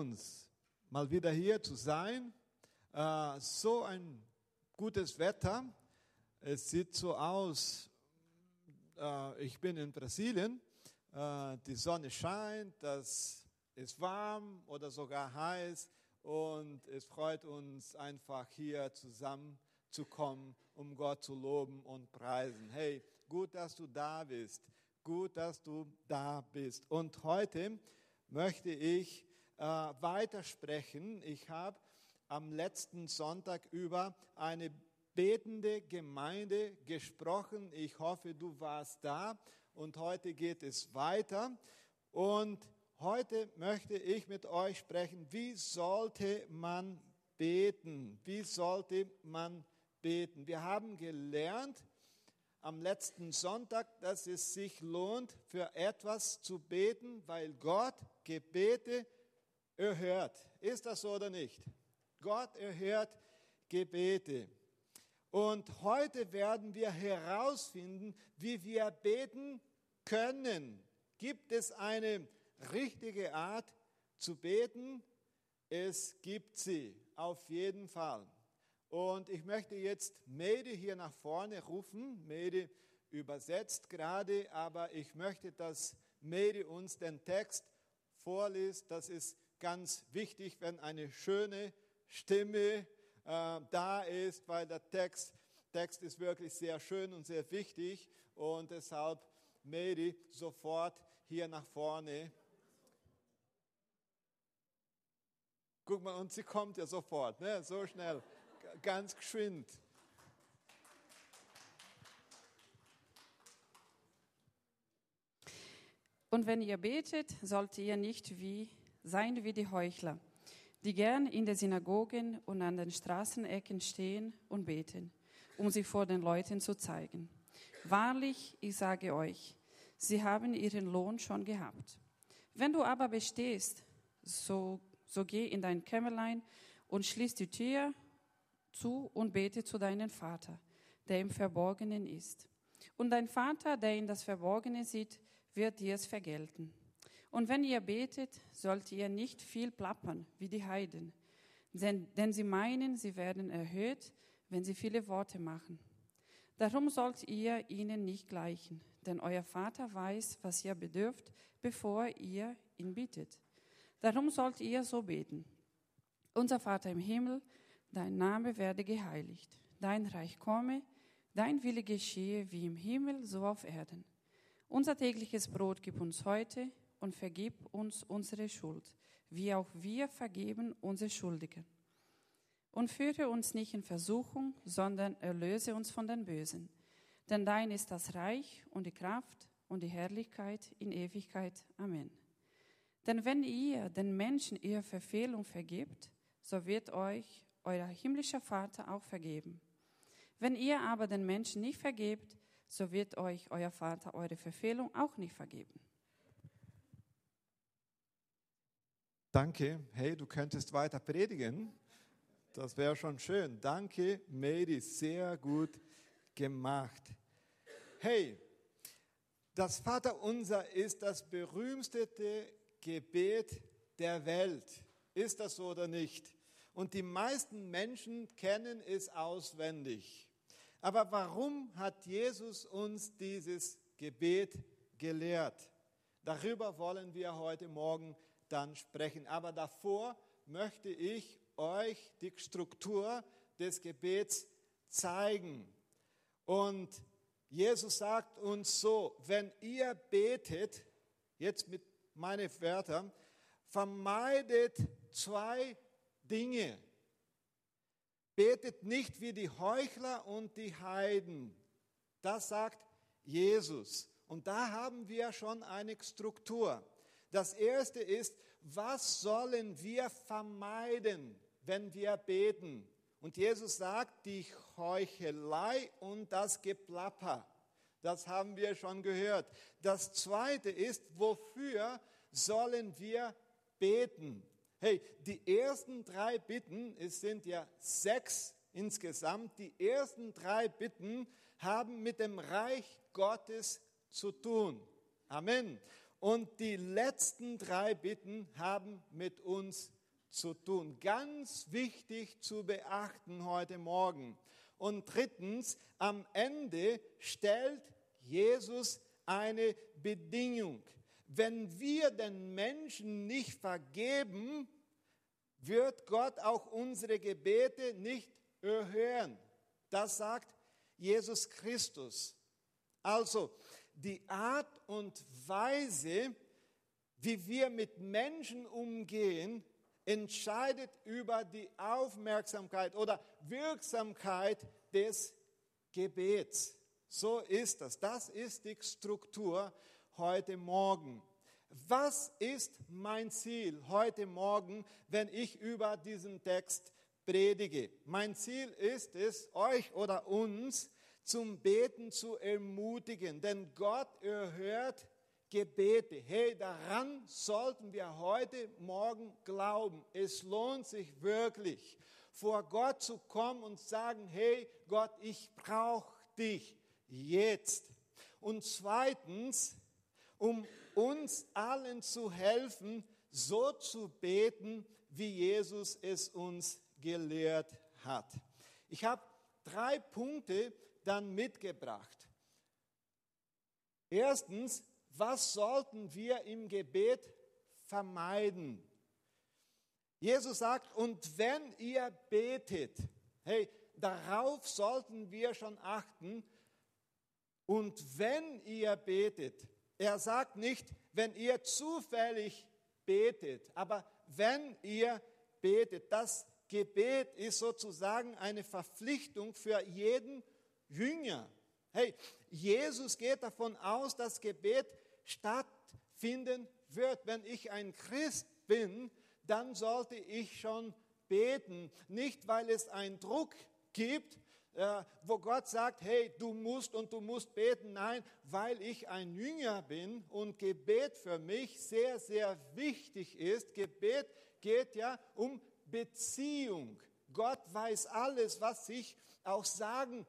uns, mal wieder hier zu sein. Äh, so ein gutes Wetter. Es sieht so aus, äh, ich bin in Brasilien, äh, die Sonne scheint, das ist warm oder sogar heiß und es freut uns einfach hier zusammenzukommen, um Gott zu loben und preisen. Hey, gut, dass du da bist. Gut, dass du da bist. Und heute möchte ich äh, weitersprechen. Ich habe am letzten Sonntag über eine betende Gemeinde gesprochen. Ich hoffe, du warst da. Und heute geht es weiter. Und heute möchte ich mit euch sprechen, wie sollte man beten? Wie sollte man beten? Wir haben gelernt am letzten Sonntag, dass es sich lohnt, für etwas zu beten, weil Gott Gebete erhört. Ist das so oder nicht? Gott erhört Gebete. Und heute werden wir herausfinden, wie wir beten können. Gibt es eine richtige Art zu beten? Es gibt sie, auf jeden Fall. Und ich möchte jetzt Mede hier nach vorne rufen. Mede übersetzt gerade, aber ich möchte, dass Mede uns den Text vorliest. Das ist ganz wichtig, wenn eine schöne Stimme äh, da ist, weil der Text, Text ist wirklich sehr schön und sehr wichtig. Und deshalb Mary sofort hier nach vorne. Guck mal, und sie kommt ja sofort, ne? so schnell ganz geschwind. Und wenn ihr betet, sollt ihr nicht wie, sein wie die Heuchler, die gern in den Synagogen und an den Straßenecken stehen und beten, um sich vor den Leuten zu zeigen. Wahrlich, ich sage euch, sie haben ihren Lohn schon gehabt. Wenn du aber bestehst, so, so geh in dein Kämmerlein und schließ die Tür zu und bete zu deinem Vater, der im Verborgenen ist. Und dein Vater, der in das Verborgene sieht, wird dir es vergelten. Und wenn ihr betet, sollt ihr nicht viel plappern wie die Heiden, denn, denn sie meinen, sie werden erhöht, wenn sie viele Worte machen. Darum sollt ihr ihnen nicht gleichen, denn euer Vater weiß, was ihr bedürft, bevor ihr ihn bittet. Darum sollt ihr so beten. Unser Vater im Himmel, dein Name werde geheiligt, dein Reich komme, dein Wille geschehe wie im Himmel, so auf Erden. Unser tägliches Brot gib uns heute und vergib uns unsere Schuld, wie auch wir vergeben unsere Schuldigen. Und führe uns nicht in Versuchung, sondern erlöse uns von den Bösen. Denn dein ist das Reich und die Kraft und die Herrlichkeit in Ewigkeit. Amen. Denn wenn ihr den Menschen ihre Verfehlung vergibt, so wird euch euer himmlischer Vater auch vergeben. Wenn ihr aber den Menschen nicht vergebt, so wird euch euer Vater eure Verfehlung auch nicht vergeben. Danke. Hey, du könntest weiter predigen. Das wäre schon schön. Danke, Mary, sehr gut gemacht. Hey, das Vaterunser ist das berühmteste Gebet der Welt. Ist das so oder nicht? und die meisten Menschen kennen es auswendig. Aber warum hat Jesus uns dieses Gebet gelehrt? Darüber wollen wir heute Morgen dann sprechen. Aber davor möchte ich euch die Struktur des Gebets zeigen. Und Jesus sagt uns so, wenn ihr betet, jetzt mit meinen Wörtern, vermeidet zwei Dinge. Betet nicht wie die Heuchler und die Heiden. Das sagt Jesus. Und da haben wir schon eine Struktur. Das erste ist, was sollen wir vermeiden, wenn wir beten? Und Jesus sagt, die Heuchelei und das Geplapper. Das haben wir schon gehört. Das zweite ist, wofür sollen wir beten? Hey, die ersten drei Bitten, es sind ja sechs insgesamt, die ersten drei Bitten haben mit dem Reich Gottes zu tun. Amen. Und die letzten drei Bitten haben mit uns zu tun. Ganz wichtig zu beachten heute Morgen. Und drittens, am Ende stellt Jesus eine Bedingung. Wenn wir den Menschen nicht vergeben, wird Gott auch unsere Gebete nicht erhören. Das sagt Jesus Christus. Also die Art und Weise, wie wir mit Menschen umgehen, entscheidet über die Aufmerksamkeit oder Wirksamkeit des Gebets. So ist das. Das ist die Struktur heute Morgen. Was ist mein Ziel heute Morgen, wenn ich über diesen Text predige? Mein Ziel ist es, euch oder uns zum Beten zu ermutigen, denn Gott erhört Gebete. Hey, daran sollten wir heute Morgen glauben. Es lohnt sich wirklich, vor Gott zu kommen und sagen, hey Gott, ich brauche dich jetzt. Und zweitens, um uns allen zu helfen, so zu beten, wie Jesus es uns gelehrt hat. Ich habe drei Punkte dann mitgebracht. Erstens, was sollten wir im Gebet vermeiden? Jesus sagt, und wenn ihr betet, hey, darauf sollten wir schon achten. Und wenn ihr betet, er sagt nicht, wenn ihr zufällig betet, aber wenn ihr betet, das Gebet ist sozusagen eine Verpflichtung für jeden Jünger. Hey, Jesus geht davon aus, dass Gebet stattfinden wird. Wenn ich ein Christ bin, dann sollte ich schon beten. Nicht, weil es einen Druck gibt, äh, wo Gott sagt, hey, du musst und du musst beten. Nein, weil ich ein Jünger bin und Gebet für mich sehr, sehr wichtig ist. Gebet geht ja um Beziehung. Gott weiß alles, was ich auch sagen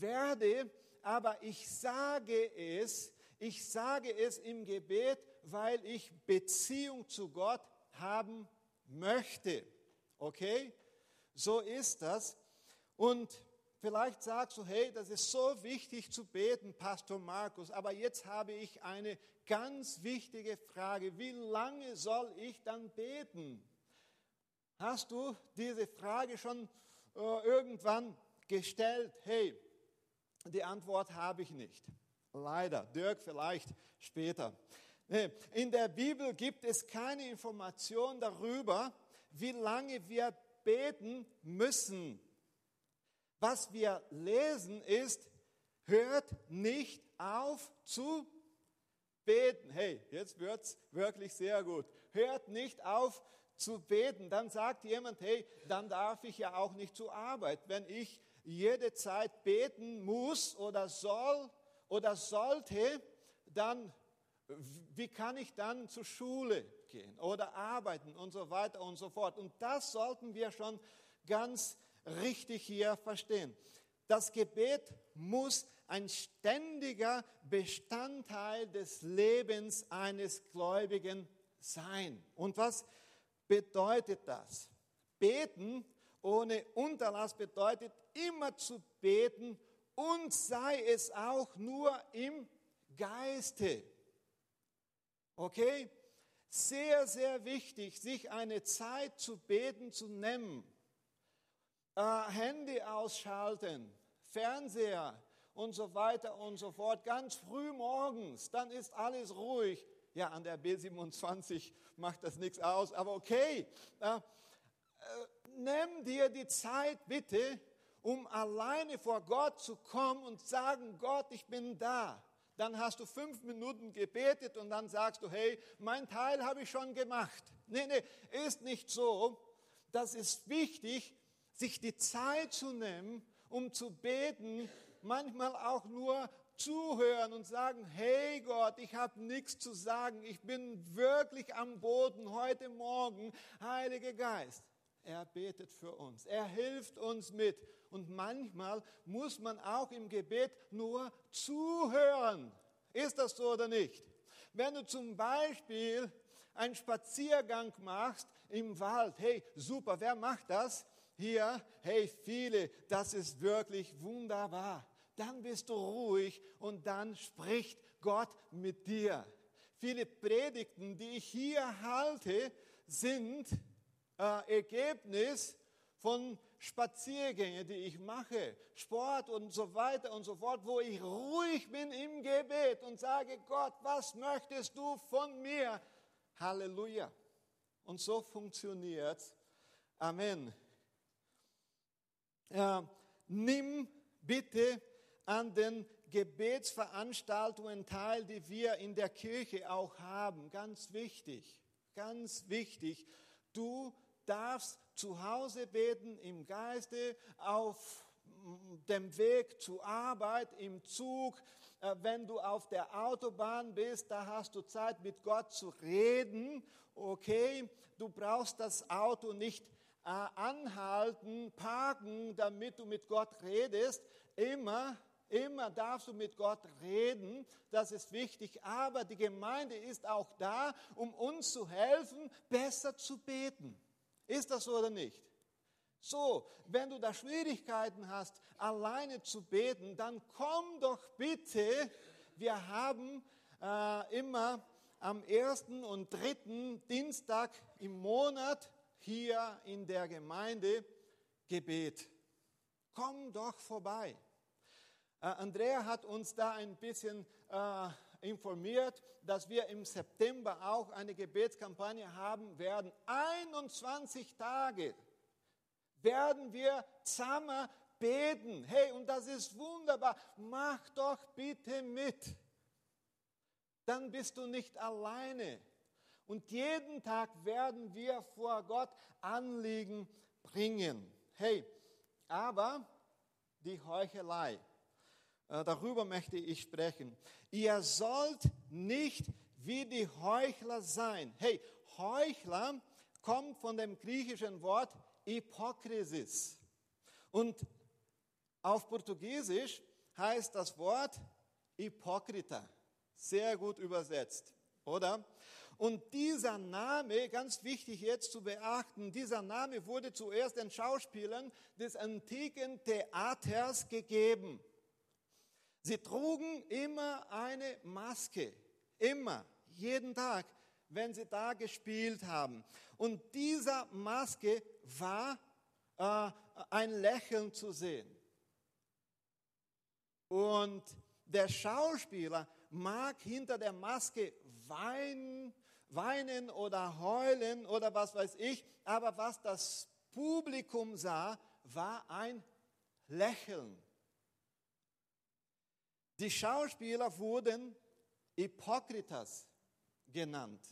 werde, aber ich sage es, ich sage es im Gebet, weil ich Beziehung zu Gott haben möchte. Okay? So ist das. Und vielleicht sagst du, hey, das ist so wichtig zu beten, Pastor Markus, aber jetzt habe ich eine ganz wichtige Frage. Wie lange soll ich dann beten? Hast du diese Frage schon äh, irgendwann gestellt? Hey, die Antwort habe ich nicht. Leider. Dirk vielleicht später. In der Bibel gibt es keine Information darüber, wie lange wir beten müssen. Was wir lesen ist, hört nicht auf zu beten. Hey, jetzt wird es wirklich sehr gut. Hört nicht auf zu beten. Dann sagt jemand, hey, dann darf ich ja auch nicht zur Arbeit. Wenn ich jede Zeit beten muss oder soll oder sollte, dann wie kann ich dann zur Schule gehen oder arbeiten und so weiter und so fort. Und das sollten wir schon ganz richtig hier verstehen. Das Gebet muss ein ständiger Bestandteil des Lebens eines Gläubigen sein. Und was bedeutet das? Beten ohne Unterlass bedeutet immer zu beten und sei es auch nur im Geiste. Okay? Sehr, sehr wichtig, sich eine Zeit zu beten zu nehmen. Äh, Handy ausschalten, Fernseher und so weiter und so fort. Ganz früh morgens, dann ist alles ruhig. Ja, an der B27 macht das nichts aus, aber okay. Äh, nimm dir die Zeit bitte, um alleine vor Gott zu kommen und sagen, Gott, ich bin da. Dann hast du fünf Minuten gebetet und dann sagst du, hey, mein Teil habe ich schon gemacht. Nee, nee, ist nicht so. Das ist wichtig, sich die Zeit zu nehmen, um zu beten, manchmal auch nur zuhören und sagen, hey Gott, ich habe nichts zu sagen, ich bin wirklich am Boden heute Morgen, Heiliger Geist. Er betet für uns, er hilft uns mit und manchmal muss man auch im Gebet nur zuhören. Ist das so oder nicht? Wenn du zum Beispiel einen Spaziergang machst im Wald, hey, super, wer macht das? Hier, hey, viele, das ist wirklich wunderbar. Dann bist du ruhig und dann spricht Gott mit dir. Viele Predigten, die ich hier halte, sind äh, Ergebnis von Spaziergängen, die ich mache, Sport und so weiter und so fort, wo ich ruhig bin im Gebet und sage, Gott, was möchtest du von mir? Halleluja. Und so funktioniert. Amen. Äh, nimm bitte an den Gebetsveranstaltungen teil, die wir in der Kirche auch haben. Ganz wichtig, ganz wichtig. Du darfst zu Hause beten im Geiste, auf dem Weg zur Arbeit, im Zug, äh, wenn du auf der Autobahn bist, da hast du Zeit mit Gott zu reden. Okay, du brauchst das Auto nicht äh, anhalten, parken, damit du mit Gott redest. Immer Immer darfst du mit Gott reden, das ist wichtig, aber die Gemeinde ist auch da, um uns zu helfen, besser zu beten. Ist das so oder nicht? So, wenn du da Schwierigkeiten hast, alleine zu beten, dann komm doch bitte. Wir haben äh, immer am ersten und dritten Dienstag im Monat hier in der Gemeinde Gebet. Komm doch vorbei. Äh, Andrea hat uns da ein bisschen äh, informiert, dass wir im September auch eine Gebetskampagne haben werden. 21 Tage werden wir zusammen beten. Hey, und das ist wunderbar. Mach doch bitte mit. Dann bist du nicht alleine. Und jeden Tag werden wir vor Gott Anliegen bringen. Hey, aber die Heuchelei. Äh, darüber möchte ich sprechen. Ihr sollt nicht wie die Heuchler sein. Hey, Heuchler kommt von dem griechischen Wort Hypokrisis. Und auf Portugiesisch heißt das Wort Hypokrita. Sehr gut übersetzt, oder? Und dieser Name, ganz wichtig jetzt zu beachten, dieser Name wurde zuerst den Schauspielern des antiken Theaters gegeben. Sie trugen immer eine Maske, immer, jeden Tag, wenn sie da gespielt haben. Und dieser Maske war äh, ein Lächeln zu sehen. Und der Schauspieler mag hinter der Maske weinen, weinen oder heulen oder was weiß ich, aber was das Publikum sah, war ein Lächeln. Die Schauspieler wurden Hypokritas genannt.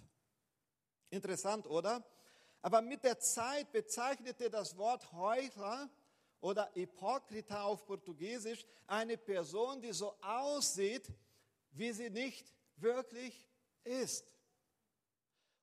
Interessant, oder? Aber mit der Zeit bezeichnete das Wort Heuchler oder Hypokrita auf Portugiesisch eine Person, die so aussieht, wie sie nicht wirklich ist.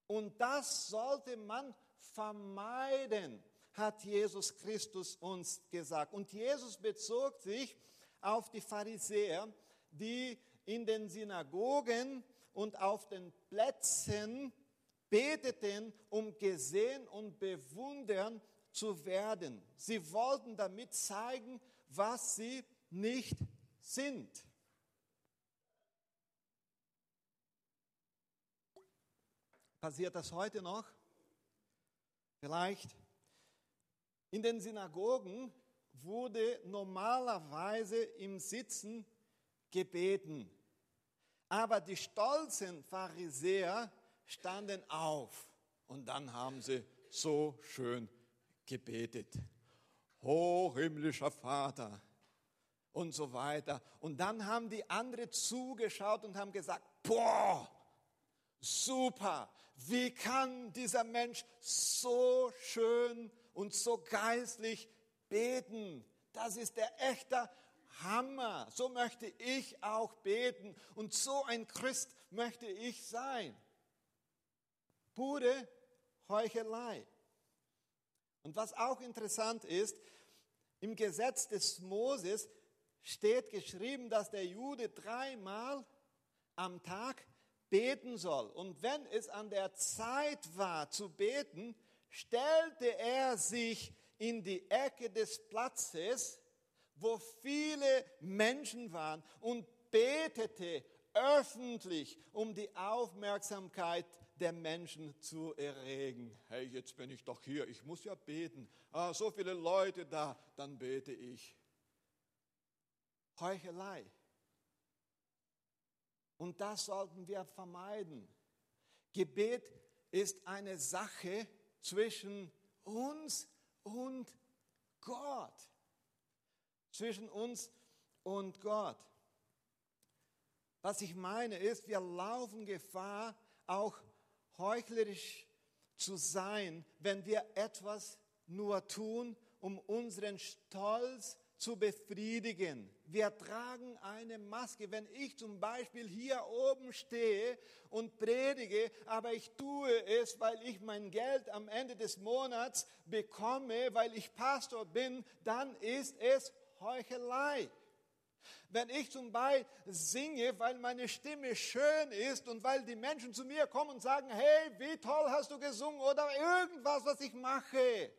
Und das sollte man vermeiden, hat Jesus Christus uns gesagt. Und Jesus bezog sich auf die Pharisäer, die in den Synagogen und auf den Plätzen beteten, um gesehen und bewundern zu werden. Sie wollten damit zeigen, was sie nicht sind. Passiert das heute noch? Vielleicht. In den Synagogen wurde normalerweise im Sitzen gebeten. Aber die stolzen Pharisäer standen auf und dann haben sie so schön gebetet. O himmlischer Vater und so weiter. Und dann haben die anderen zugeschaut und haben gesagt, boah, super, wie kann dieser Mensch so schön und so geistlich beten? Das ist der echte Hammer. So möchte ich auch beten und so ein Christ möchte ich sein. Pure Heuchelei. Und was auch interessant ist, im Gesetz des Moses steht geschrieben, dass der Jude dreimal am Tag beten soll. Und wenn es an der Zeit war zu beten, stellte er sich in die Ecke des Platzes, wo viele Menschen waren und betete öffentlich, um die Aufmerksamkeit der Menschen zu erregen. Hey, jetzt bin ich doch hier, ich muss ja beten. Ah, so viele Leute da, dann bete ich. Heuchelei. Und das sollten wir vermeiden. Gebet ist eine Sache zwischen uns und Gott. Zwischen uns und Gott. Was ich meine ist, wir laufen Gefahr, auch heuchlerisch zu sein, wenn wir etwas nur tun, um unseren Stolz zu befriedigen. Wir tragen eine Maske. Wenn ich zum Beispiel hier oben stehe und predige, aber ich tue es, weil ich mein Geld am Ende des Monats bekomme, weil ich Pastor bin, dann ist es Heuchelei. Wenn ich zum Beispiel singe, weil meine Stimme schön ist und weil die Menschen zu mir kommen und sagen, hey, wie toll hast du gesungen oder irgendwas, was ich mache.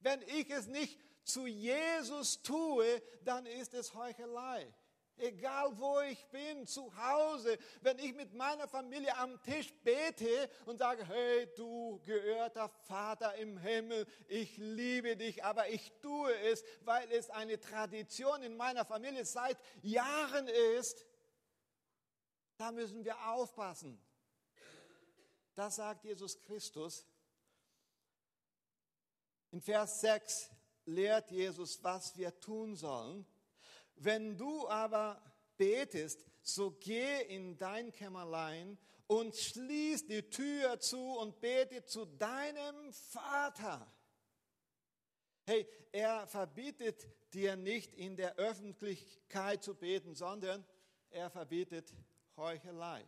Wenn ich es nicht zu Jesus tue, dann ist es Heuchelei. Egal wo ich bin, zu Hause, wenn ich mit meiner Familie am Tisch bete und sage, hey du geehrter Vater im Himmel, ich liebe dich, aber ich tue es, weil es eine Tradition in meiner Familie seit Jahren ist, da müssen wir aufpassen. Das sagt Jesus Christus. In Vers 6 lehrt Jesus, was wir tun sollen. Wenn du aber betest, so geh in dein Kämmerlein und schließ die Tür zu und bete zu deinem Vater. Hey, er verbietet dir nicht in der Öffentlichkeit zu beten, sondern er verbietet Heuchelei.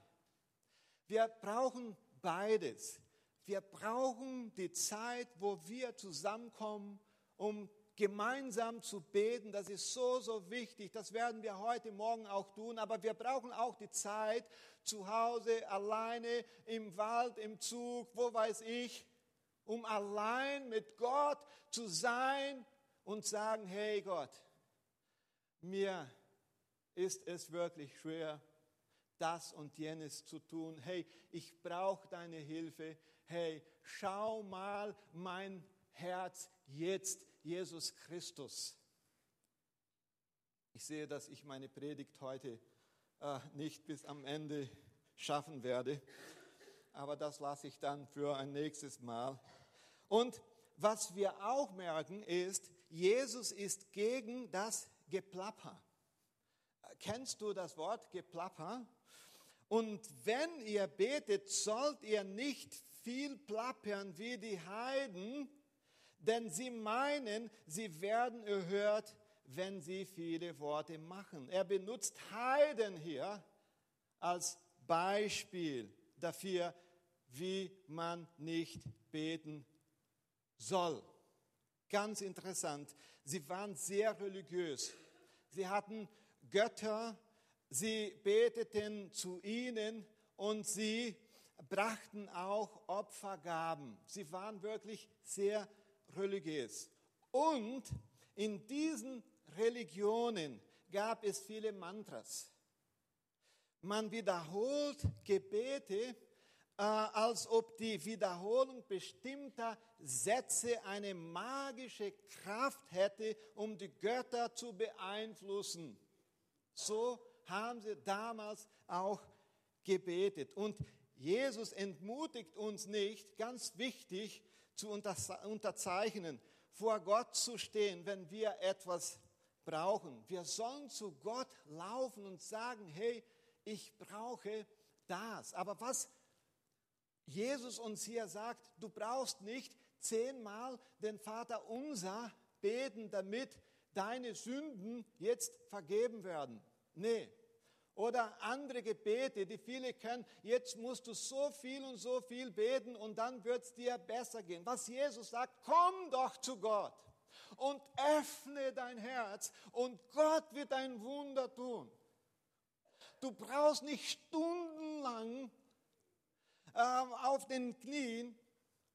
Wir brauchen beides. Wir brauchen die Zeit, wo wir zusammenkommen, um gemeinsam zu beten, das ist so, so wichtig. Das werden wir heute Morgen auch tun. Aber wir brauchen auch die Zeit zu Hause, alleine, im Wald, im Zug, wo weiß ich, um allein mit Gott zu sein und sagen, hey Gott, mir ist es wirklich schwer, das und jenes zu tun. Hey, ich brauche deine Hilfe. Hey, schau mal mein Herz jetzt Jesus Christus. Ich sehe, dass ich meine Predigt heute äh, nicht bis am Ende schaffen werde, aber das lasse ich dann für ein nächstes Mal. Und was wir auch merken ist, Jesus ist gegen das Geplapper. Kennst du das Wort Geplapper? Und wenn ihr betet, sollt ihr nicht viel plappern wie die Heiden, denn sie meinen, sie werden erhört, wenn sie viele Worte machen. Er benutzt Heiden hier als Beispiel dafür, wie man nicht beten soll. Ganz interessant. Sie waren sehr religiös. Sie hatten Götter, sie beteten zu ihnen und sie brachten auch Opfergaben. Sie waren wirklich sehr religiös religiös. Und in diesen Religionen gab es viele Mantras. Man wiederholt Gebete, äh, als ob die Wiederholung bestimmter Sätze eine magische Kraft hätte, um die Götter zu beeinflussen. So haben sie damals auch gebetet. Und Jesus entmutigt uns nicht, ganz wichtig, zu unterzeichnen, vor Gott zu stehen, wenn wir etwas brauchen. Wir sollen zu Gott laufen und sagen, hey, ich brauche das. Aber was Jesus uns hier sagt, du brauchst nicht zehnmal den Vater unser beten, damit deine Sünden jetzt vergeben werden. Nee, oder andere Gebete, die viele kennen. Jetzt musst du so viel und so viel beten und dann wird es dir besser gehen. Was Jesus sagt, komm doch zu Gott und öffne dein Herz und Gott wird ein Wunder tun. Du brauchst nicht stundenlang ähm, auf den Knien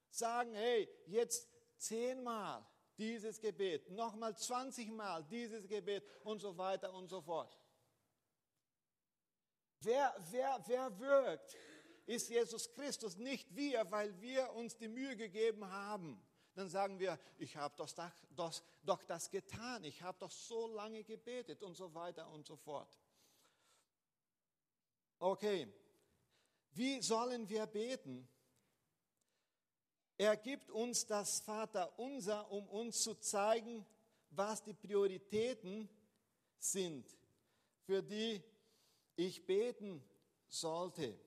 sagen, hey, jetzt zehnmal dieses Gebet, nochmal 20 Mal dieses Gebet und so weiter und so fort. Wer, wer, wer wirkt, ist Jesus Christus, nicht wir, weil wir uns die Mühe gegeben haben. Dann sagen wir, ich habe doch das, doch das getan, ich habe doch so lange gebetet und so weiter und so fort. Okay, wie sollen wir beten? Er gibt uns das Vater unser, um uns zu zeigen, was die Prioritäten sind, für die ich beten sollte.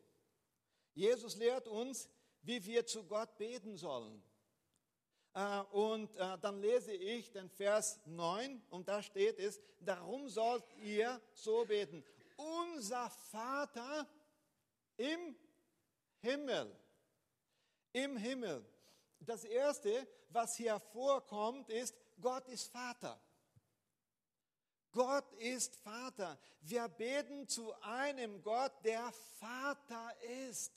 Jesus lehrt uns, wie wir zu Gott beten sollen. Äh, und äh, dann lese ich den Vers 9 und da steht es, darum sollt ihr so beten. Unser Vater im Himmel. Im Himmel. Das Erste, was hier vorkommt, ist, Gott ist Vater. Gott ist Vater. Wir beten zu einem Gott, der Vater ist.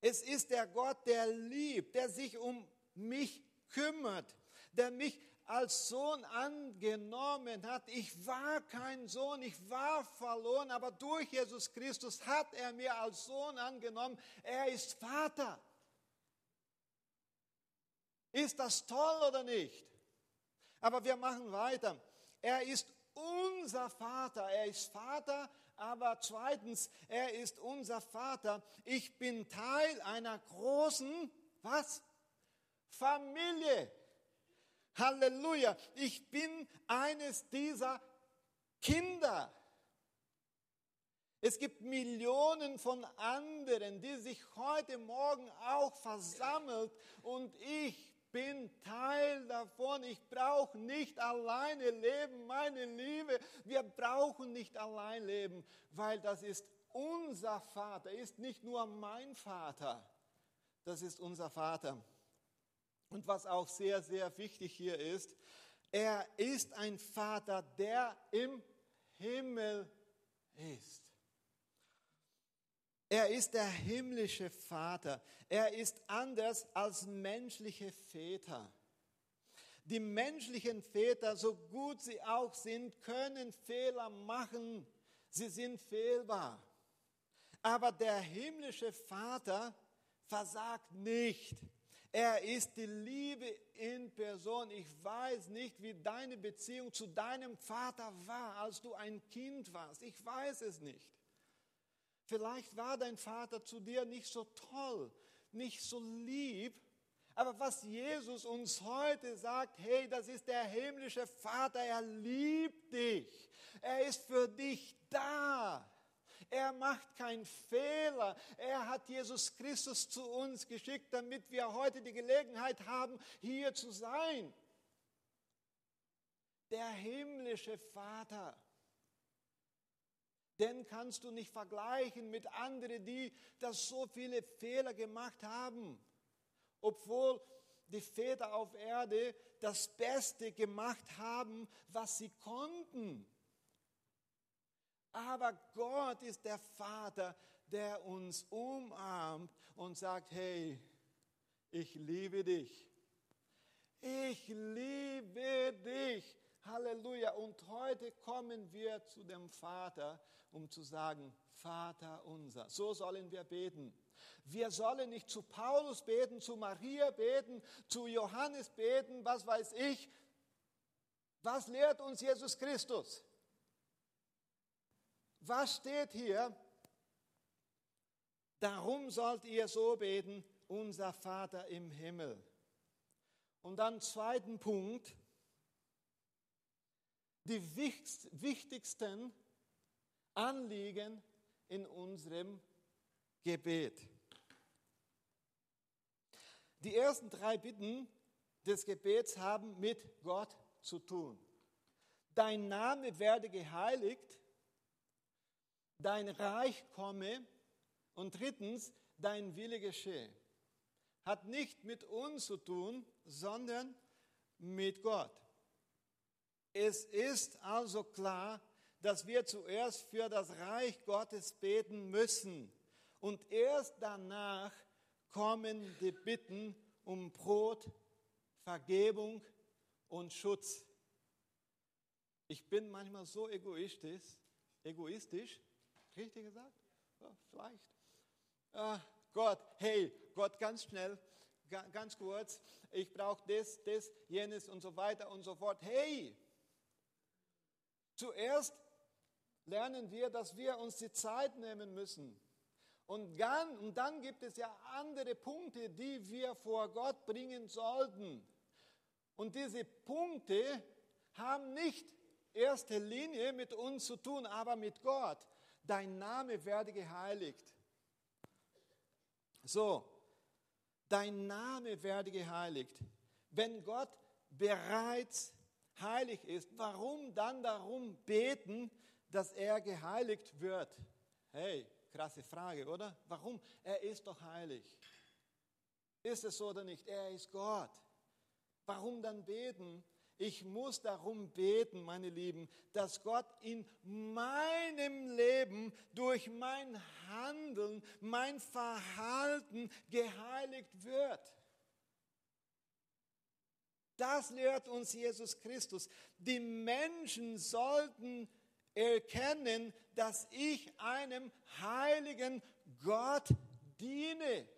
Es ist der Gott, der liebt, der sich um mich kümmert, der mich als Sohn angenommen hat. Ich war kein Sohn, ich war verloren, aber durch Jesus Christus hat er mir als Sohn angenommen. Er ist Vater. Ist das toll oder nicht? Aber wir machen weiter. Er ist unser Vater. Er ist Vater, aber zweitens, er ist unser Vater. Ich bin Teil einer großen, was? Familie. Halleluja. Ich bin eines dieser Kinder. Es gibt Millionen von anderen, die sich heute Morgen auch versammelt und ich bin Teil davon. Ich brauche nicht alleine leben, meine Liebe. Wir brauchen nicht allein leben, weil das ist unser Vater, ist nicht nur mein Vater, das ist unser Vater. Und was auch sehr, sehr wichtig hier ist, er ist ein Vater, der im Himmel ist. Er ist der himmlische Vater. Er ist anders als menschliche Väter. Die menschlichen Väter, so gut sie auch sind, können Fehler machen. Sie sind fehlbar. Aber der himmlische Vater versagt nicht. Er ist die Liebe in Person. Ich weiß nicht, wie deine Beziehung zu deinem Vater war, als du ein Kind warst. Ich weiß es nicht. Vielleicht war dein Vater zu dir nicht so toll, nicht so lieb. Aber was Jesus uns heute sagt, hey, das ist der himmlische Vater, er liebt dich. Er ist für dich da. Er macht keinen Fehler. Er hat Jesus Christus zu uns geschickt, damit wir heute die Gelegenheit haben, hier zu sein. Der himmlische Vater den kannst du nicht vergleichen mit anderen, die das so viele Fehler gemacht haben. Obwohl die Väter auf Erde das Beste gemacht haben, was sie konnten. Aber Gott ist der Vater, der uns umarmt und sagt, hey, ich liebe dich. Ich liebe dich. Halleluja. Und heute kommen wir zu dem Vater um zu sagen, Vater unser. So sollen wir beten. Wir sollen nicht zu Paulus beten, zu Maria beten, zu Johannes beten, was weiß ich. Was lehrt uns Jesus Christus? Was steht hier? Darum sollt ihr so beten, unser Vater im Himmel. Und dann zweiten Punkt, die wichtigsten Anliegen in unserem Gebet. Die ersten drei Bitten des Gebets haben mit Gott zu tun. Dein Name werde geheiligt, dein Reich komme und drittens, dein Wille geschehe. Hat nicht mit uns zu tun, sondern mit Gott. Es ist also klar, dass wir zuerst für das Reich Gottes beten müssen. Und erst danach kommen die Bitten um Brot, Vergebung und Schutz. Ich bin manchmal so egoistisch, egoistisch, richtig gesagt? Ja, vielleicht. Ah, Gott, hey, Gott, ganz schnell, ganz kurz, ich brauche das, das, jenes und so weiter und so fort. Hey, zuerst lernen wir, dass wir uns die Zeit nehmen müssen. Und dann, und dann gibt es ja andere Punkte, die wir vor Gott bringen sollten. Und diese Punkte haben nicht erste Linie mit uns zu tun, aber mit Gott. Dein Name werde geheiligt. So, dein Name werde geheiligt. Wenn Gott bereits heilig ist, warum dann darum beten, dass er geheiligt wird? Hey, krasse Frage, oder? Warum? Er ist doch heilig. Ist es so oder nicht? Er ist Gott. Warum dann beten? Ich muss darum beten, meine Lieben, dass Gott in meinem Leben durch mein Handeln, mein Verhalten geheiligt wird. Das lehrt uns Jesus Christus. Die Menschen sollten erkennen, dass ich einem heiligen Gott diene.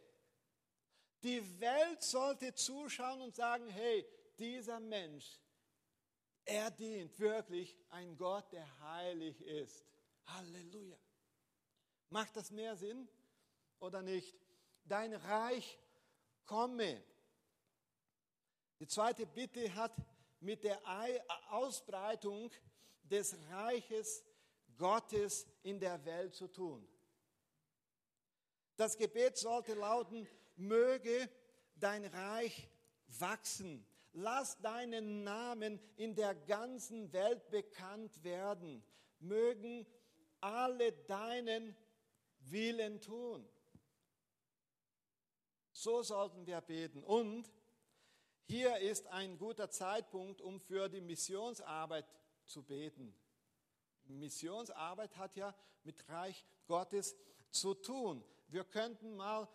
Die Welt sollte zuschauen und sagen, hey, dieser Mensch, er dient wirklich ein Gott, der heilig ist. Halleluja. Macht das mehr Sinn oder nicht? Dein Reich komme. Die zweite Bitte hat mit der Ausbreitung des Reiches Gottes in der Welt zu tun. Das Gebet sollte lauten, möge dein Reich wachsen. Lass deinen Namen in der ganzen Welt bekannt werden. Mögen alle deinen Willen tun. So sollten wir beten. Und hier ist ein guter Zeitpunkt, um für die Missionsarbeit zu beten. Missionsarbeit hat ja mit Reich Gottes zu tun. Wir könnten mal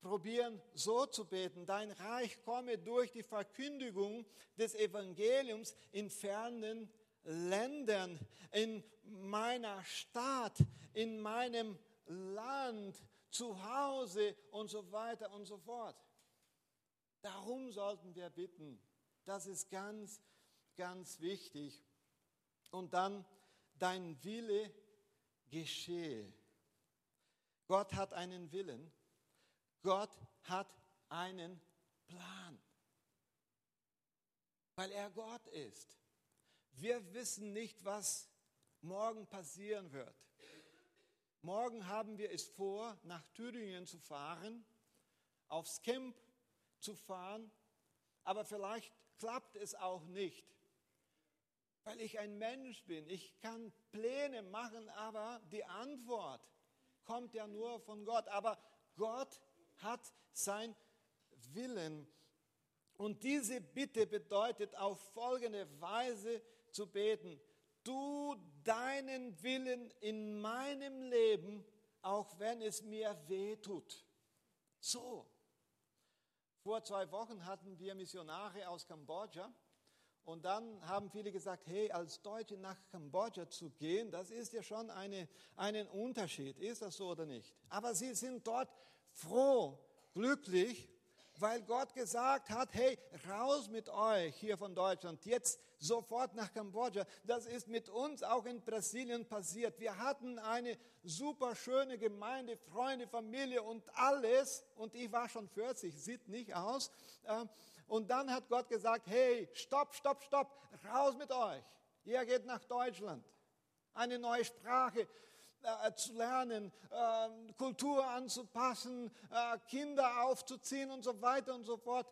probieren, so zu beten. Dein Reich komme durch die Verkündigung des Evangeliums in fernen Ländern, in meiner Stadt, in meinem Land, zu Hause und so weiter und so fort. Darum sollten wir bitten. Das ist ganz, ganz wichtig. Und dann, dein Wille geschehe. Gott hat einen Willen Gott hat einen Plan, weil er Gott ist. Wir wissen nicht, was morgen passieren wird. Morgen haben wir es vor, nach Thüringen zu fahren, aufs Camp zu fahren, aber vielleicht klappt es auch nicht, weil ich ein Mensch bin. Ich kann Pläne machen, aber die Antwort kommt ja nur von Gott. Aber Gott hat sein Willen. Und diese Bitte bedeutet auf folgende Weise zu beten. Du deinen Willen in meinem Leben, auch wenn es mir weh tut. So. Vor zwei Wochen hatten wir Missionare aus Kambodscha und dann haben viele gesagt, hey, als Deutsche nach Kambodscha zu gehen, das ist ja schon eine, einen Unterschied. Ist das so oder nicht? Aber sie sind dort froh, glücklich, weil Gott gesagt hat, hey, raus mit euch hier von Deutschland, jetzt sofort nach Kambodscha. Das ist mit uns auch in Brasilien passiert. Wir hatten eine super schöne Gemeinde, Freunde, Familie und alles. Und ich war schon 40, sieht nicht aus. Ähm, und dann hat Gott gesagt, hey, stopp, stopp, stopp, raus mit euch. Ihr geht nach Deutschland. Eine neue Sprache, äh, zu lernen, äh, Kultur anzupassen, äh, Kinder aufzuziehen und so weiter und so fort.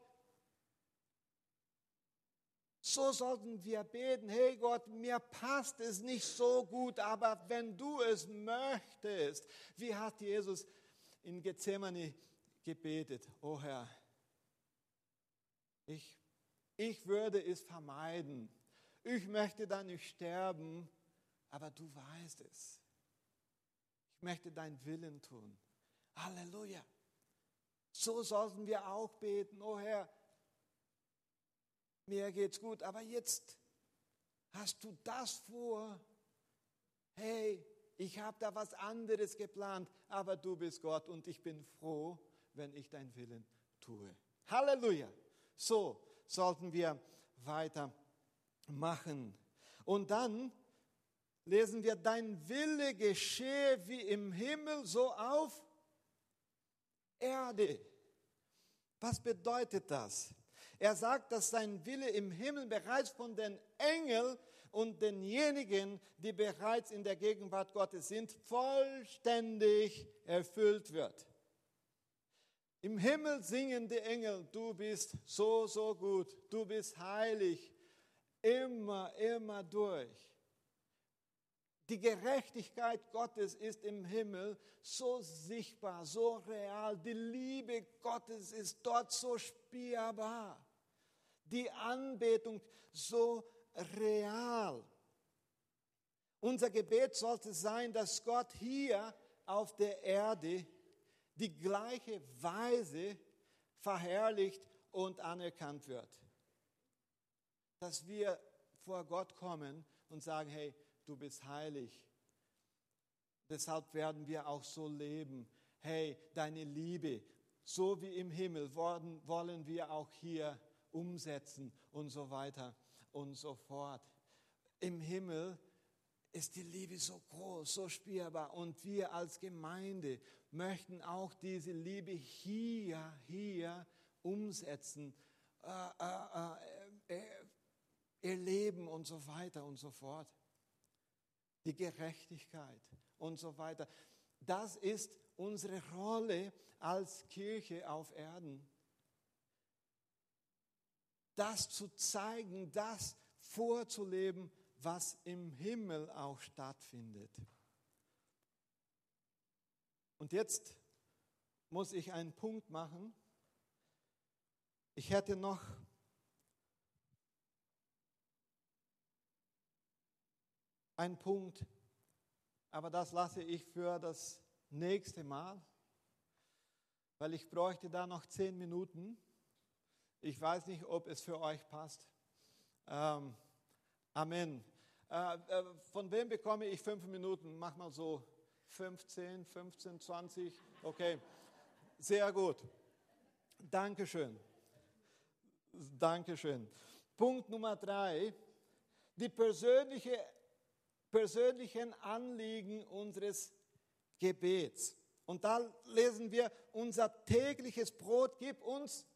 So sollten wir beten, hey Gott, mir passt es nicht so gut, aber wenn du es möchtest, wie hat Jesus in Gethsemane gebetet, oh Herr, ich, ich würde es vermeiden, ich möchte da nicht sterben, aber du weißt es. Ich möchte deinen Willen tun. Halleluja. So sollten wir auch beten. Oh Herr, mir geht's gut, aber jetzt hast du das vor. Hey, ich habe da was anderes geplant, aber du bist Gott und ich bin froh, wenn ich dein Willen tue. Halleluja. So sollten wir weitermachen. Und dann lesen wir, dein Wille geschehe wie im Himmel, so auf Erde. Was bedeutet das? Er sagt, dass sein Wille im Himmel bereits von den Engeln und denjenigen, die bereits in der Gegenwart Gottes sind, vollständig erfüllt wird. Im Himmel singen die Engel, du bist so, so gut, du bist heilig, immer, immer durch. Die Gerechtigkeit Gottes ist im Himmel so sichtbar, so real. Die Liebe Gottes ist dort so spürbar. Die Anbetung so real. Unser Gebet sollte sein, dass Gott hier auf der Erde die gleiche Weise verherrlicht und anerkannt wird. Dass wir vor Gott kommen und sagen, hey, du bist heilig. Deshalb werden wir auch so leben. Hey, deine Liebe, so wie im Himmel, wollen, wir auch hier umsetzen und so weiter und so fort. Im Himmel ist die Liebe so groß, so spürbar und wir als Gemeinde möchten auch diese Liebe hier, hier umsetzen, äh, äh, äh, äh erleben und so weiter und so fort die Gerechtigkeit und so weiter. Das ist unsere Rolle als Kirche auf Erden. Das zu zeigen, das vorzuleben, was im Himmel auch stattfindet. Und jetzt muss ich einen Punkt machen. Ich hätte noch ein Punkt, aber das lasse ich für das nächste Mal, weil ich bräuchte da noch zehn Minuten. Ich weiß nicht, ob es für euch passt. Ähm, Amen. Äh, äh, von wem bekomme ich fünf Minuten? Mach mal so 15, 15, 20. Okay, sehr gut. Dankeschön. Dankeschön. Punkt Nummer drei. Die persönliche persönlichen Anliegen unseres Gebets. Und da lesen wir, unser tägliches Brot gib uns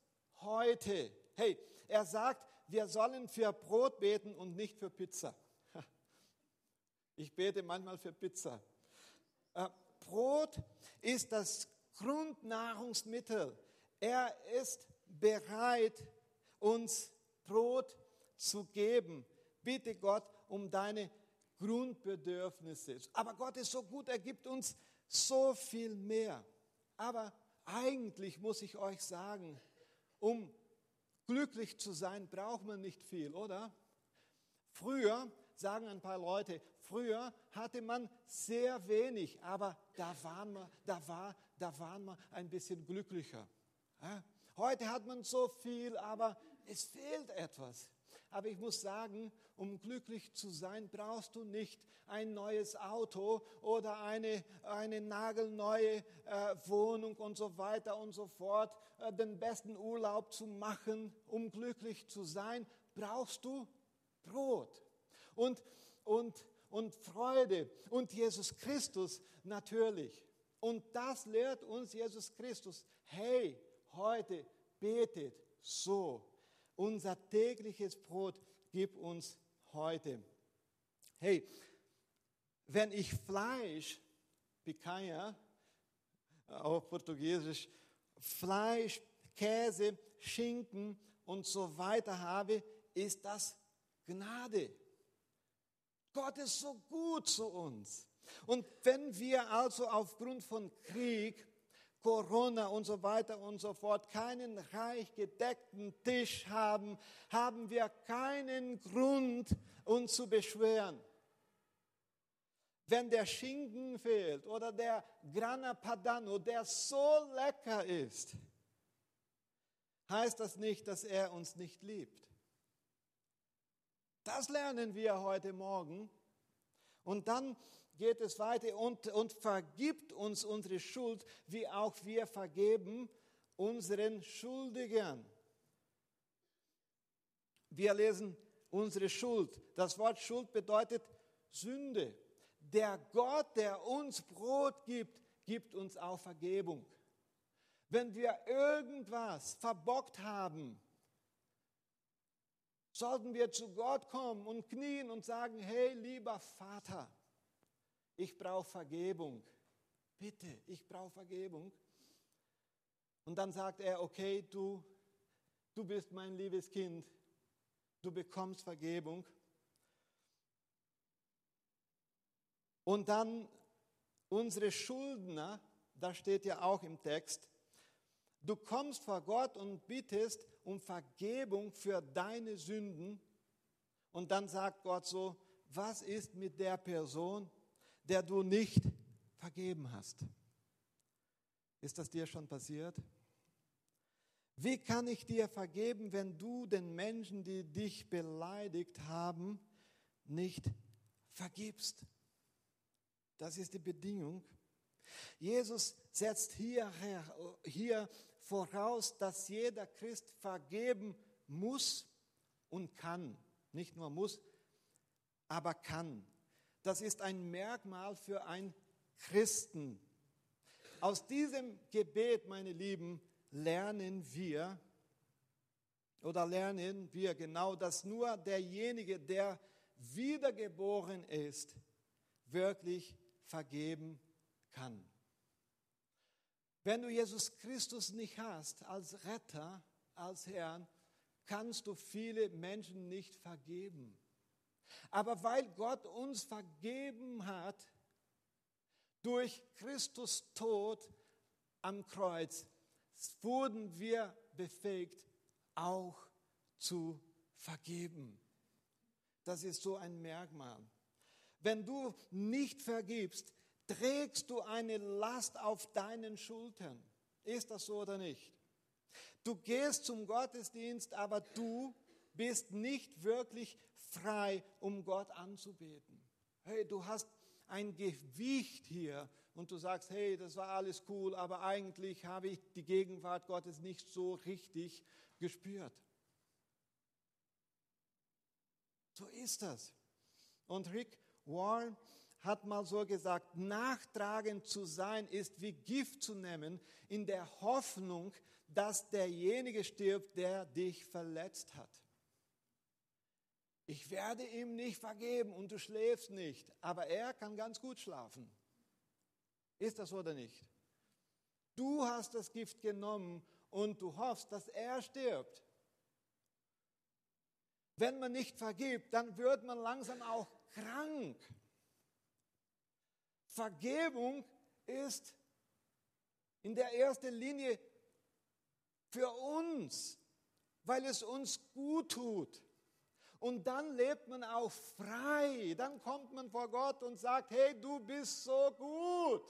heute. Hey, er sagt, wir sollen für Brot beten und nicht für Pizza. Ich bete manchmal für Pizza. Äh, Brot ist das Grundnahrungsmittel. Er ist bereit, uns Brot zu geben. Bitte Gott um deine Grundbedürfnisse. Aber Gott ist so gut, er gibt uns so viel mehr. Aber eigentlich muss ich euch sagen, um glücklich zu sein, braucht man nicht viel, oder? Früher, sagen ein paar Leute, früher hatte man sehr wenig, aber da waren wir, da war, da waren wir ein bisschen glücklicher. Heute hat man so viel, aber es fehlt etwas. Aber ich muss sagen, um glücklich zu sein, brauchst du nicht ein neues Auto oder eine, eine nagelneue äh, Wohnung und so weiter und so fort, äh, den besten Urlaub zu machen. Um glücklich zu sein, brauchst du Brot und, und, und Freude und Jesus Christus natürlich. Und das lehrt uns Jesus Christus. Hey, heute betet so unser tägliches Brot gib uns heute. Hey, wenn ich Fleisch, picanha, auf Portugiesisch, Fleisch, Käse, Schinken und so weiter habe, ist das Gnade. Gott ist so gut zu uns. Und wenn wir also aufgrund von Krieg Corona und so weiter und so fort keinen reich gedeckten Tisch haben, haben wir keinen Grund, uns zu beschweren. Wenn der Schinken fehlt oder der Grana Padano, der so lecker ist, heißt das nicht, dass er uns nicht liebt. Das lernen wir heute Morgen. Und dann geht es weiter und, und vergibt uns unsere Schuld, wie auch wir vergeben unseren Schuldigen. Wir lesen unsere Schuld. Das Wort Schuld bedeutet Sünde. Der Gott, der uns Brot gibt, gibt uns auch Vergebung. Wenn wir irgendwas verbockt haben, sollten wir zu Gott kommen und knien und sagen, hey lieber Vater, ich brauche Vergebung. Bitte, ich brauche Vergebung. Und dann sagt er, okay, du, du bist mein liebes Kind, du bekommst Vergebung. Und dann unsere Schuldner, da steht ja auch im Text, du kommst vor Gott und bittest um Vergebung für deine Sünden. Und dann sagt Gott so, was ist mit der Person, der du nicht vergeben hast? Ist das dir schon passiert? Wie kann ich dir vergeben, wenn du den Menschen, die dich beleidigt haben, nicht vergibst? Das ist die Bedingung. Jesus setzt hier, hier voraus, dass jeder Christ vergeben muss und kann. Nicht nur muss, aber kann. Das ist ein Merkmal für einen Christen. Aus diesem Gebet, meine Lieben, lernen wir oder lernen wir genau, dass nur derjenige, der wiedergeboren ist, wirklich vergeben kann. Wenn du Jesus Christus nicht hast als Retter, als Herrn, kannst du viele Menschen nicht vergeben. Aber weil Gott uns vergeben hat, durch Christus Tod am Kreuz, wurden wir befähigt, auch zu vergeben. Das ist so ein Merkmal. Wenn du nicht vergibst, trägst du eine Last auf deinen Schultern. Ist das so oder nicht? Du gehst zum Gottesdienst, aber du bist nicht wirklich frei, um Gott anzubeten. Hey, du hast ein Gewicht hier und du sagst, hey, das war alles cool, aber eigentlich habe ich die Gegenwart Gottes nicht so richtig gespürt. So ist das. Und Rick Warren hat mal so gesagt, nachtragend zu sein ist wie Gift zu nehmen, in der Hoffnung, dass derjenige stirbt, der dich verletzt hat. Ich werde ihm nicht vergeben und du schläfst nicht, aber er kann ganz gut schlafen. Ist das so oder nicht? Du hast das Gift genommen und du hoffst, dass er stirbt. Wenn man nicht vergibt, dann wird man langsam auch krank. Vergebung ist in der ersten Linie für uns, weil es uns gut tut. Und dann lebt man auch frei. Dann kommt man vor Gott und sagt, hey, du bist so gut.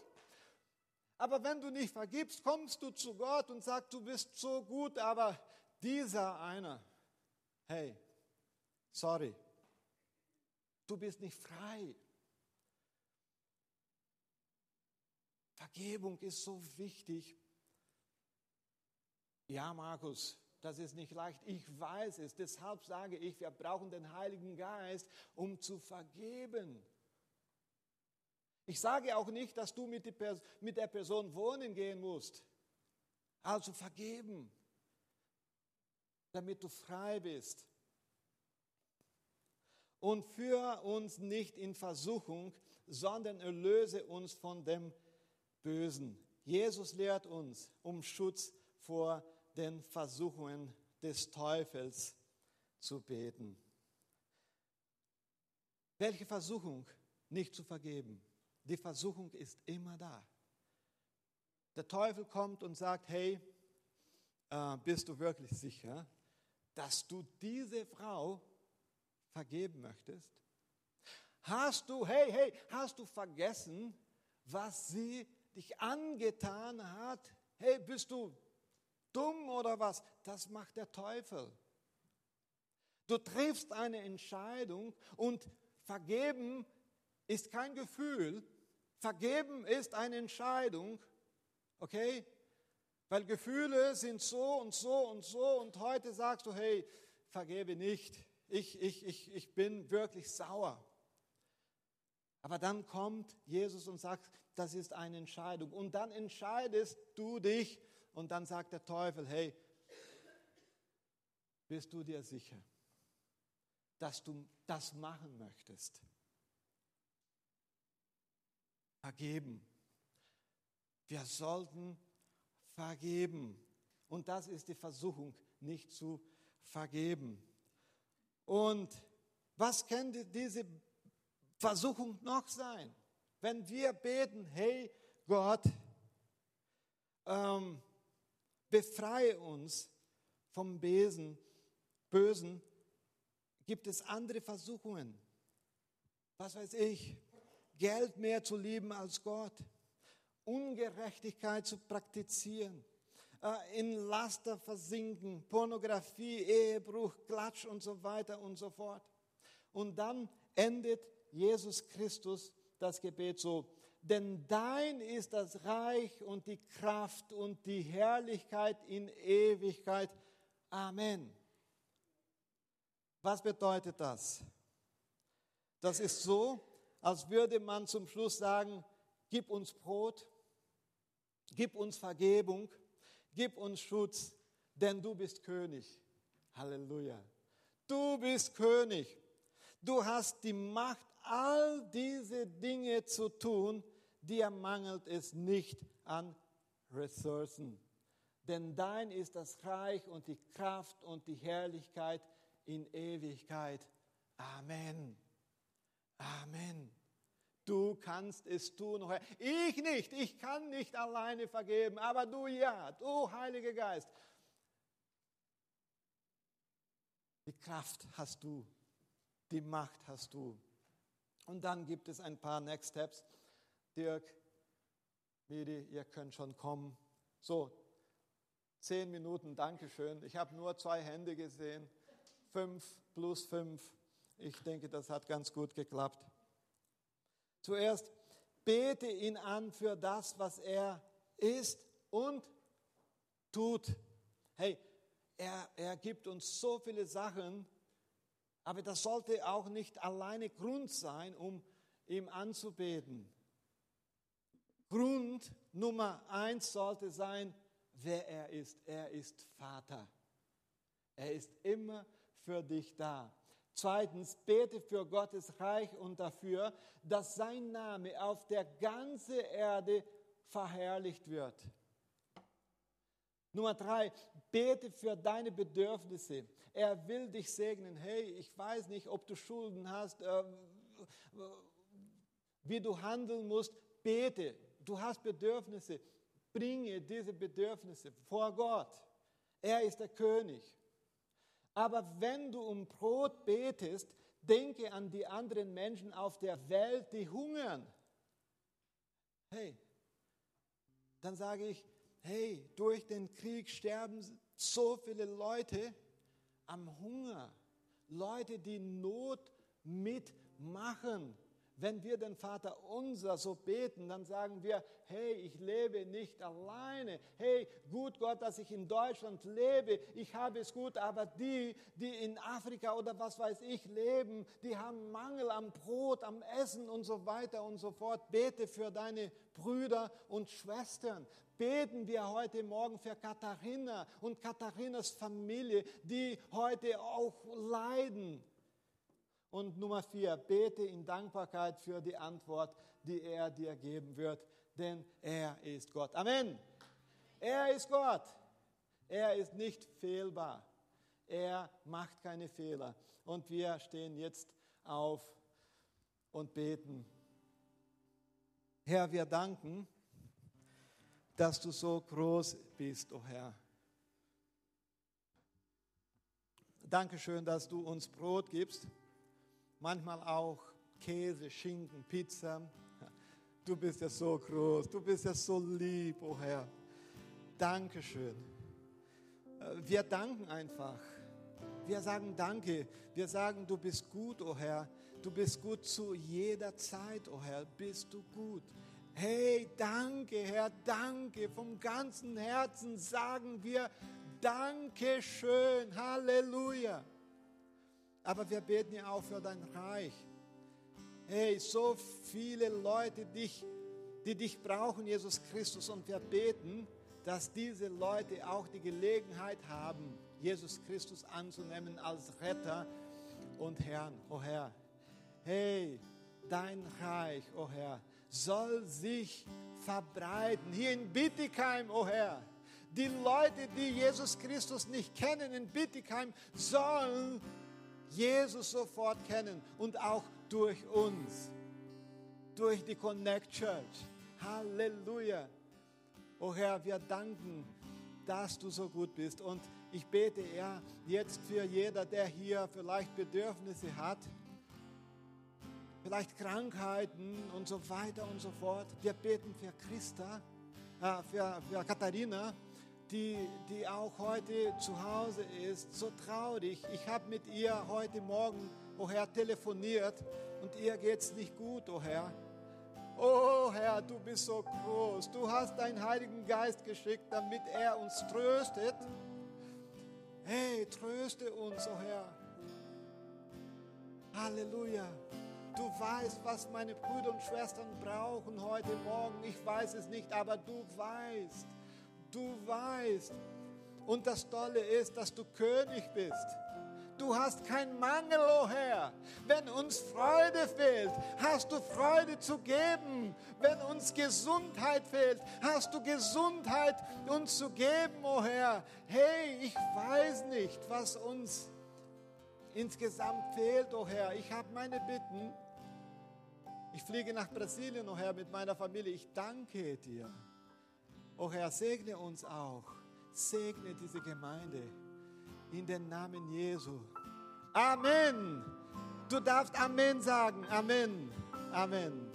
Aber wenn du nicht vergibst, kommst du zu Gott und sagst, du bist so gut, aber dieser einer, hey, sorry, du bist nicht frei. Vergebung ist so wichtig. Ja, Markus, das ist nicht leicht. Ich weiß es. Deshalb sage ich, wir brauchen den Heiligen Geist, um zu vergeben. Ich sage auch nicht, dass du mit, der Person wohnen gehen musst. Also vergeben, damit du frei bist. Und führe uns nicht in Versuchung, sondern erlöse uns von dem Bösen. Jesus lehrt uns um Schutz vor den Versuchungen des Teufels zu beten. Welche Versuchung? Nicht zu vergeben. Die Versuchung ist immer da. Der Teufel kommt und sagt, hey, äh, bist du wirklich sicher, dass du diese Frau vergeben möchtest? Hast du, hey, hey, hast du vergessen, was sie dich angetan hat? Hey, bist du dumm oder was? Das macht der Teufel. Du triffst eine Entscheidung und vergeben ist kein Gefühl, vergeben ist eine Entscheidung, okay? Weil Gefühle sind so und so und so und heute sagst du, hey, vergebe nicht, ich, ich, ich, ich bin wirklich sauer. Aber dann kommt Jesus und sagt, das ist eine Entscheidung. Und dann entscheidest du dich und dann sagt der Teufel, hey, bist du dir sicher, dass du das machen möchtest? Vergeben. Wir sollten vergeben. Und das ist die Versuchung, nicht zu vergeben. Und was könnte diese Versuchung noch sein? Wenn wir beten, hey Gott, ähm, befreie uns vom Besen, Bösen, gibt es andere Versuchungen. Was weiß ich, Geld mehr zu lieben als Gott, Ungerechtigkeit zu praktizieren, äh, in Laster versinken, Pornografie, Ehebruch, Klatsch und so weiter und so fort. Und dann endet Jesus Christus das Gebet so, denn dein ist das Reich und die Kraft und die Herrlichkeit in Ewigkeit. Amen. Was bedeutet das? Das ist so, als würde man zum Schluss sagen, gib uns Brot, gib uns Vergebung, gib uns Schutz, denn du bist König. Halleluja. Du bist König. Du hast die Macht, all diese Dinge zu tun, dir mangelt es nicht an Ressourcen. Denn dein ist das Reich und die Kraft und die Herrlichkeit in Ewigkeit. Amen. Amen. Du kannst es tun. Ich nicht, ich kann nicht alleine vergeben, aber du ja, du Heiliger Geist. Die Kraft hast du, die Macht hast du. Und dann gibt es ein paar Next Steps. Dirk, Medi, ihr könnt schon kommen. So, zehn Minuten, Dankeschön. Ich habe nur zwei Hände gesehen. Fünf plus fünf. Ich denke, das hat ganz gut geklappt. Zuerst bete ihn an für das, was er ist und tut. Hey, er, er gibt uns so viele Sachen, aber das sollte auch nicht alleine Grund sein, um ihm anzubeten. Grund Nummer eins sollte sein, wer er ist. Er ist Vater. Er ist immer für dich da. Zweitens, bete für Gottes Reich und dafür, dass sein Name auf der ganzen Erde verherrlicht wird. Nummer drei, bete für deine Bedürfnisse. Er will dich segnen. Hey, ich weiß nicht, ob du Schulden hast, äh, wie du handeln musst. Bete. Du hast Bedürfnisse. Bringe diese Bedürfnisse vor Gott. Er ist der König. Aber wenn du um Brot betest, denke an die anderen Menschen auf der Welt, die hungern. Hey, dann sage ich, hey, durch den Krieg sterben so viele Leute am Hunger. Leute, die Not mitmachen. Wenn wir den Vater unser so beten, dann sagen wir, hey, ich lebe nicht alleine. Hey, gut Gott, dass ich in Deutschland lebe. Ich habe es gut, aber die, die in Afrika oder was weiß ich leben, die haben Mangel am Brot, am Essen und so weiter und so fort. Bete für deine Brüder und Schwestern. Beten wir heute Morgen für Katharina und Katharinas Familie, die heute auch leiden und Nummer vier, bete in Dankbarkeit für die Antwort, die er dir geben wird, denn er ist Gott. Amen. Er ist Gott. Er ist nicht fehlbar. Er macht keine Fehler. Und wir stehen jetzt auf und beten. Herr, wir danken, dass du so groß bist, o oh Herr. Dankeschön, dass du uns Brot gibst manchmal auch Käse, Schinken, Pizza. Du bist ja so groß, du bist ja so lieb, oh Herr. Dankeschön. Äh, wir danken einfach. Wir sagen Danke. Wir sagen, du bist gut, oh Herr. Du bist gut zu jeder Zeit, oh Herr. Bist du gut. Hey, danke, Herr, danke. Vom ganzen Herzen sagen wir Dankeschön. Halleluja. Aber wir beten ja auch für dein Reich. Hey, so viele Leute, dich, die dich brauchen, Jesus Christus. Und wir beten, dass diese Leute auch die Gelegenheit haben, Jesus Christus anzunehmen als Retter und Herrn. Oh Herr, hey, dein Reich, oh Herr, soll sich verbreiten. Hier in Bittigheim, oh Herr. Die Leute, die Jesus Christus nicht kennen in Bittigheim, sollen Jesus sofort kennen und auch durch uns, durch die Connect Church. Halleluja. Oh Herr, wir danken, dass du so gut bist. Und ich bete, Herr, jetzt für jeder, der hier vielleicht Bedürfnisse hat, vielleicht Krankheiten und so weiter und so fort. Wir beten für Christa, äh, für, für Katharina, die, die auch heute zu Hause ist, so traurig. Ich habe mit ihr heute Morgen, oh Herr, telefoniert und ihr geht es nicht gut, oh Herr. Oh Herr, du bist so groß. Du hast deinen Heiligen Geist geschickt, damit er uns tröstet. Hey, tröste uns, oh Herr. Halleluja. Du weißt, was meine Brüder und Schwestern brauchen heute Morgen. Ich weiß es nicht, aber du weißt. Du weißt. Und das Tolle ist, dass du König bist. Du hast keinen Mangel, oh Herr. Wenn uns Freude fehlt, hast du Freude zu geben. Wenn uns Gesundheit fehlt, hast du Gesundheit uns zu geben, oh Herr. Hey, ich weiß nicht, was uns insgesamt fehlt, oh Herr. Ich habe meine Bitten. Ich fliege nach Brasilien, oh Herr, mit meiner Familie. Ich danke dir. Oh Herr, segne uns auch. Segne diese Gemeinde. In den Namen Jesu. Amen. Du darfst Amen sagen. Amen. Amen.